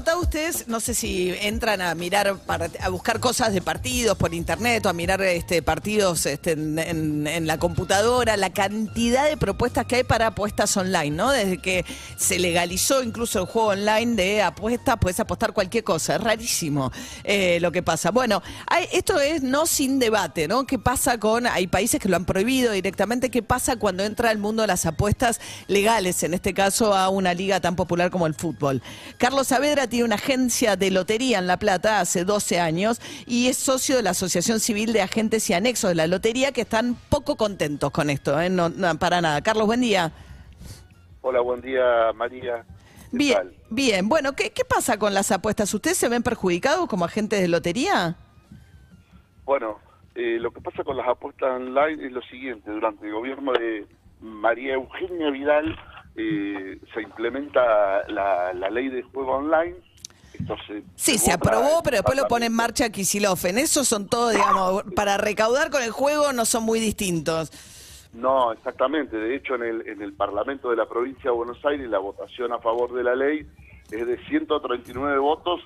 Notado ustedes, no sé si entran a mirar, a buscar cosas de partidos por internet o a mirar este, partidos este, en, la computadora, la cantidad de propuestas que hay para apuestas online, ¿no? Desde que se legalizó incluso el juego online de apuestas, puedes apostar cualquier cosa, es rarísimo eh, lo que pasa. Bueno, esto es no sin debate, ¿no? ¿Qué pasa con, hay países que lo han prohibido directamente, qué pasa cuando entra el mundo de las apuestas legales, en este caso a una liga tan popular como el fútbol? Carlos Saavedra tiene una agencia de lotería en La Plata hace 12 años y es socio de la Asociación Civil de Agentes y Anexos de la Lotería que están poco contentos con esto, ¿eh? no, no, para nada. Carlos, buen día. Hola, buen día, María. ¿Qué Bien, tal? bien. Bueno, ¿qué, ¿qué pasa con las apuestas? ¿Ustedes se ven perjudicados como agentes de lotería? Bueno, eh, lo que pasa con las apuestas online es lo siguiente. Durante el gobierno de María Eugenia Vidal eh, se implementa la, la ley de juego online. Esto se, Sí, se aprobó, pero después lo pone en marcha Kisilov. En eso son todos, digamos, para recaudar con el juego no son muy distintos. No, exactamente. De hecho, en el, en el Parlamento de la provincia de Buenos Aires la votación a favor de la ley es de 139 votos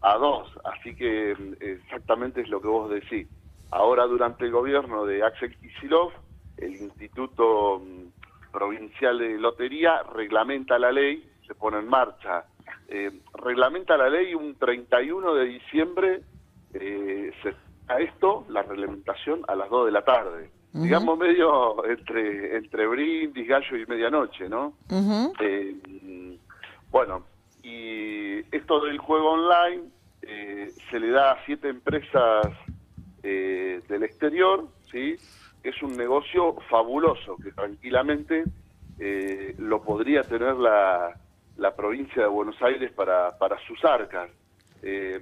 a 2. Así que mm, exactamente es lo que vos decís. Ahora, durante el gobierno de Axel Kicillof, el Instituto mm, Provincial de Lotería reglamenta la ley, se pone en marcha. Eh, reglamenta la ley un 31 de diciembre, eh, se a esto, la reglamentación a las 2 de la tarde. Digamos medio entre, entre brindis, gallo y medianoche, ¿no? Eh, bueno, y esto del juego online eh, se le da a siete empresas eh, del exterior, ¿sí? Es un negocio fabuloso que tranquilamente eh, lo podría tener la, la provincia de Buenos Aires para, para sus arcas. Eh,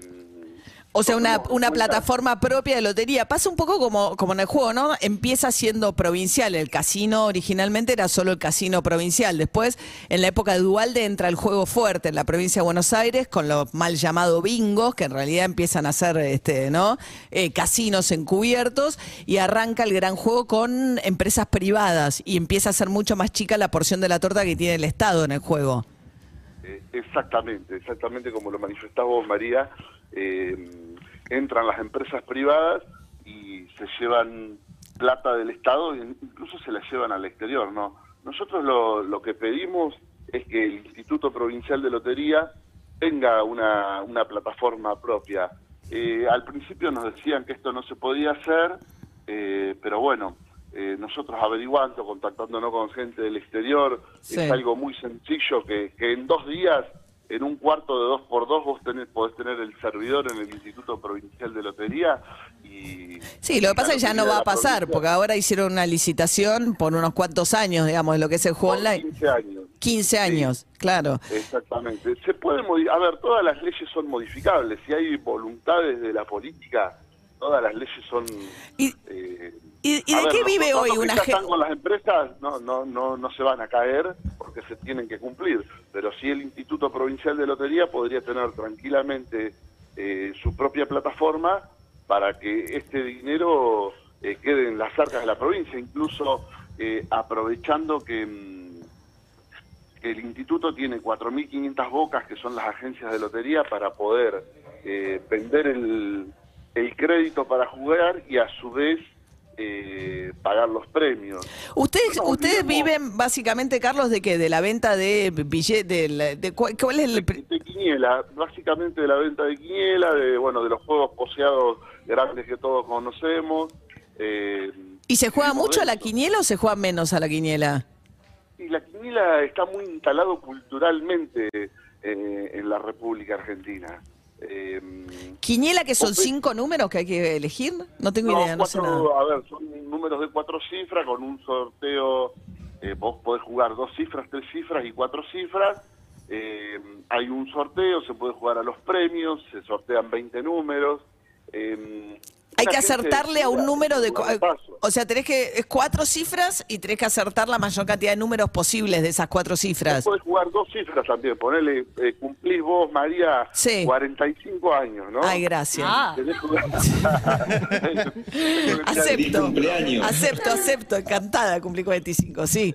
O sea, una, una plataforma propia de lotería. Pasa un poco como, como en el juego, ¿no? Empieza siendo provincial. El casino originalmente era solo el casino provincial. Después, en la época de Dualde, entra el juego fuerte en la provincia de Buenos Aires con lo mal llamado bingos, que en realidad empiezan a ser, este, ¿no? Eh, casinos encubiertos. Y arranca el gran juego con empresas privadas. Y empieza a ser mucho más chica la porción de la torta que tiene el Estado en el juego. Eh, exactamente, exactamente como lo manifestaba vos, María. Eh, entran las empresas privadas y se llevan plata del Estado e incluso se la llevan al exterior, ¿no? Nosotros lo, lo que pedimos es que el Instituto Provincial de Lotería tenga una, una plataforma propia. Eh, al principio nos decían que esto no se podía hacer, eh, pero bueno, eh, nosotros averiguando, contactándonos con gente del exterior, Sí. es algo muy sencillo que, que en dos días, en un cuarto de dos por dos, vos tenés, podés tener el servidor en el Instituto Provincial de Lotería y... Sí, lo que pasa es que ya no va a pasar, porque porque ahora hicieron una licitación por unos cuantos años, digamos, de lo que es el juego online. 15 años. 15 años, claro. Exactamente. Se puede a ver, todas las leyes son modificables. Si hay voluntades de la política, todas las leyes son... ¿Y, eh, y- de ver, qué vive hoy una gente? están con las empresas no, no, no, no se van a caer porque se tienen que cumplir. Pero sí el Instituto Provincial de Lotería podría tener tranquilamente eh, su propia plataforma para que este dinero eh, quede en las arcas de la provincia, incluso eh, aprovechando que... mm, que el instituto tiene 4.500 bocas, que son las agencias de lotería, para poder eh, vender el, el crédito para jugar y a su vez eh, pagar los premios. Ustedes, No, ustedes digamos- viven básicamente, Carlos, de qué? De la venta de billetes, de, de cuál, es el... pri- de quiniela, básicamente de la venta de quiniela, de bueno, de los juegos poseados grandes que todos conocemos. eh, ¿Y se juega mucho a la quiniela o se juega menos a la quiniela? Y la quiniela está muy instalado culturalmente eh, en la República Argentina. Eh, ¿Quiniela que son cinco números que hay que elegir? No tengo No, idea, no sé nada. A ver, son números de cuatro cifras con un sorteo. eh, vos podés jugar dos cifras, tres cifras y cuatro cifras. eh, hay un sorteo, se puede jugar a los premios, se sortean 20 números. eh, Hay que acertarle a un número de... paso. O sea, tenés que... Es cuatro cifras y tenés que acertar la mayor cantidad de números posibles de esas cuatro cifras. Puedes jugar dos cifras también. Ponele, eh, cumplís vos, María, Sí. 45 años, ¿no? Ay, gracias. Ah. Tenés que jugar- Acepto. Acepto, acepto. Encantada, cumplí 45, sí.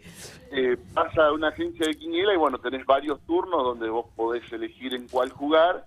eh, vas a una agencia de quiniela y bueno, tenés varios turnos donde vos podés elegir en cuál jugar.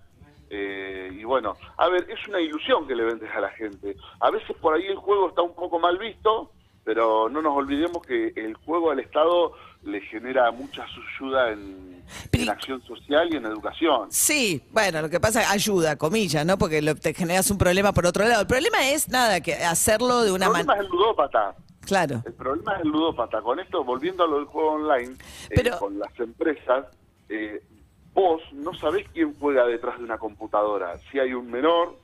Eh, y bueno, a ver, es una ilusión que le vendes a la gente. A veces por ahí el juego está un poco mal visto, pero no nos olvidemos que el juego al Estado le genera mucha ayuda en, en acción social y en educación. Sí, bueno, lo que pasa, ayuda, comillas, ¿no? Porque lo- te generas un problema por otro lado. El problema es, nada, que hacerlo de El una problema manera... es el ludópata. Claro. El problema es el ludópata. Con esto, volviendo a lo del juego online, eh, con las empresas, eh, vos no sabés quién juega detrás de una computadora. Si hay un menor,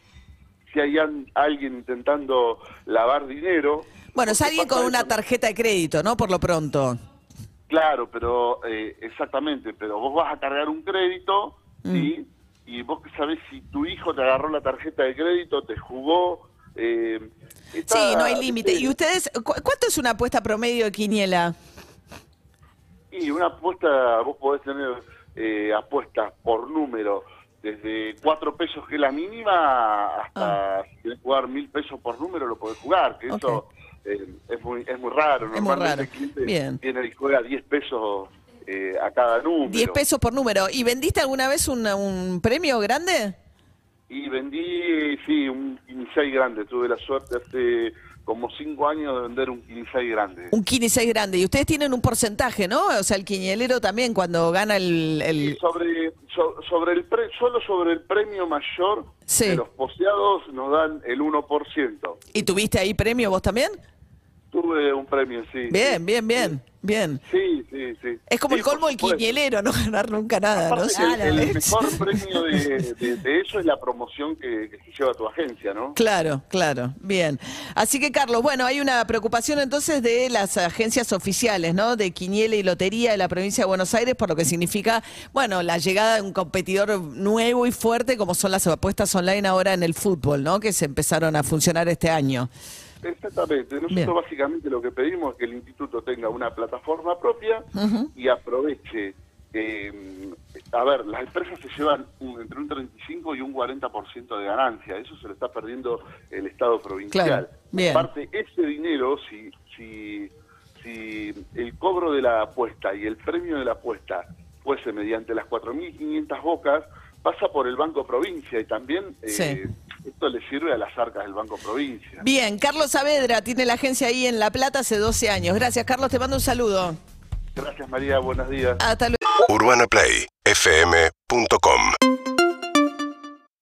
si hay an- alguien intentando lavar dinero. Bueno, es alguien con una tarjeta de crédito, ¿no? Por lo pronto. Claro, pero eh, exactamente, pero vos vas a cargar un crédito, Mm. ¿sí? Y vos que sabés si tu hijo te agarró la tarjeta de crédito, te jugó... eh, está- Sí, no hay límite. ¿Y ustedes, cu- cuánto es una apuesta promedio de quiniela? Y una apuesta, vos podés tener eh, apuestas por número, desde cuatro pesos que es la mínima, hasta si querés jugar mil pesos por número lo podés jugar, que eso eh, es muy es muy raro. Es muy raro. el cliente Bien. viene y juega 10 pesos eh, a cada número. 10 pesos por número. ¿Y vendiste alguna vez un, un premio grande? Y vendí, sí, un 15 grande. Tuve la suerte hace como 5 años de vender un 15 grande. Un 15 grande. Y ustedes tienen un porcentaje, ¿no? O sea, el quinielero también cuando gana el... Y el- sobre, so- sobre el pre- solo sobre el premio mayor Sí. de los poseados nos dan el 1%. ¿Y tuviste ahí premio vos también? Tuve un premio, sí. Bien, sí. bien, bien, bien. Sí, sí, sí. Es como Sí, el colmo del quinielero, no ganar nunca nada, ¿no? Aparte que el, mejor premio de, de- de eso es la promoción que, que se lleva tu agencia, ¿no? Claro, claro, bien. Así que, Carlos, bueno, hay una preocupación entonces de las agencias oficiales, ¿no? De Quiniela y Lotería de la provincia de Buenos Aires, por lo que significa, bueno, la llegada de un competidor nuevo y fuerte, como son las apuestas online ahora en el fútbol, ¿no? Que se empezaron a funcionar este año. Exactamente. Nosotros Bien. básicamente lo que pedimos es que el instituto tenga una plataforma propia y aproveche. eh, a ver, las empresas se llevan un- entre un 35 y un 40% de ganancia. Eso se lo está perdiendo el Estado provincial. Claro. Aparte, ese dinero, si, si, si el cobro de la apuesta y el premio de la apuesta fuese mediante las 4.500 bocas, pasa por el Banco Provincia y también eh, Sí. Esto le sirve a las arcas del Banco Provincia. Bien, Carlos Saavedra tiene la agencia ahí en La Plata hace 12 años. Gracias, Carlos, te mando un saludo. Gracias María, buenos días. Hasta luego. UrbanaPlayFM.com